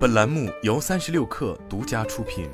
本栏目由三十六氪独家出品。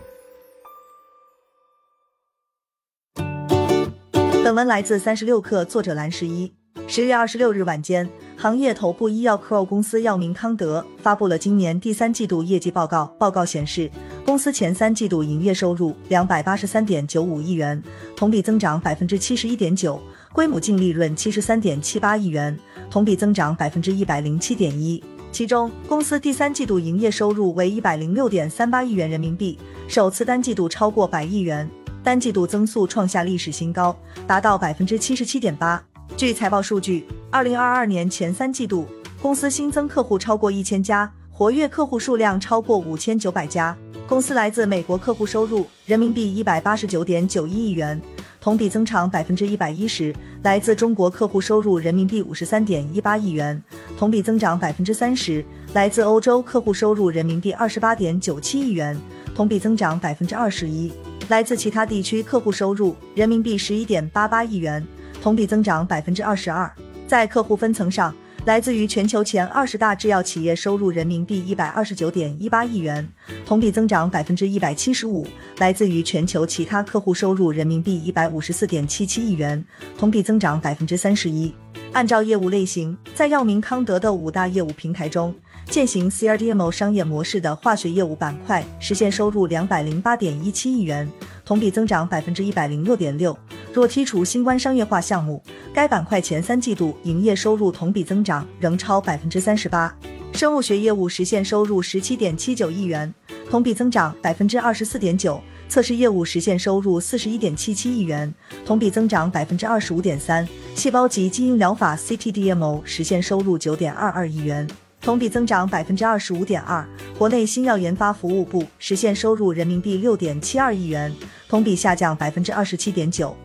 本文来自三十六氪，作者蓝十一。十月二十六日晚间，行业头部医药 CRO 公司药明康德发布了今年第三季度业绩报告。报告显示，公司前三季度营业收入两百八十三点九五亿元，同比增长百分之七十一点九，规模净利润七十三点七八亿元，同比增长百分之一百零七点一。其中，公司第三季度营业收入为一百零六点三八亿元人民币，首次单季度超过百亿元，单季度增速创下历史新高，达到百分之七十七点八。据财报数据，二零二二年前三季度，公司新增客户超过一千家，活跃客户数量超过五千九百家。公司来自美国客户收入人民币一百八十九点九一亿元。同比增长百分之一百一十，来自中国客户收入人民币五十三点一八亿元，同比增长百分之三十；来自欧洲客户收入人民币二十八点九七亿元，同比增长百分之二十一；来自其他地区客户收入人民币十一点八八亿元，同比增长百分之二十二。在客户分层上，来自于全球前二十大制药企业收入人民币一百二十九点一八亿元，同比增长百分之一百七十五；来自于全球其他客户收入人民币一百五十四点七七亿元，同比增长百分之三十一。按照业务类型，在药明康德的五大业务平台中，践行 CRDMO 商业模式的化学业务板块实现收入两百零八点一七亿元，同比增长百分之一百零六点六。若剔除新冠商业化项目，该板块前三季度营业收入同比增长仍超百分之三十八。生物学业务实现收入十七点七九亿元，同比增长百分之二十四点九。测试业务实现收入四十一点七七亿元，同比增长百分之二十五点三。细胞及基因疗法 CTDMO 实现收入九点二二亿元，同比增长百分之二十五点二。国内新药研发服务部实现收入人民币六点七二亿元，同比下降百分之二十七点九。